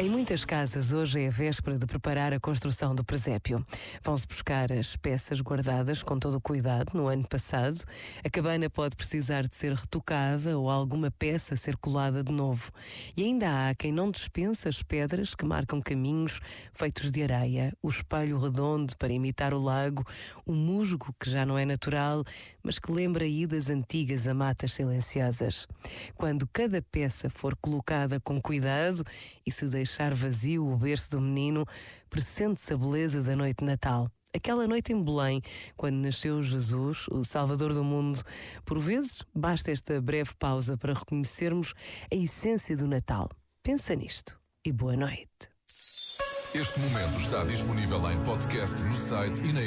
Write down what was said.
Em muitas casas, hoje é a véspera de preparar a construção do presépio. Vão-se buscar as peças guardadas com todo o cuidado no ano passado. A cabana pode precisar de ser retocada ou alguma peça ser colada de novo. E ainda há quem não dispensa as pedras que marcam caminhos feitos de areia, o espelho redondo para imitar o lago, o musgo que já não é natural, mas que lembra idas antigas a matas silenciosas. Quando cada peça for colocada com cuidado e se deixa deixar vazio o berço do menino, pressente-se a beleza da noite de Natal. Aquela noite em Belém, quando nasceu Jesus, o Salvador do mundo. Por vezes, basta esta breve pausa para reconhecermos a essência do Natal. Pensa nisto e boa noite. Este momento está disponível em podcast no site e na.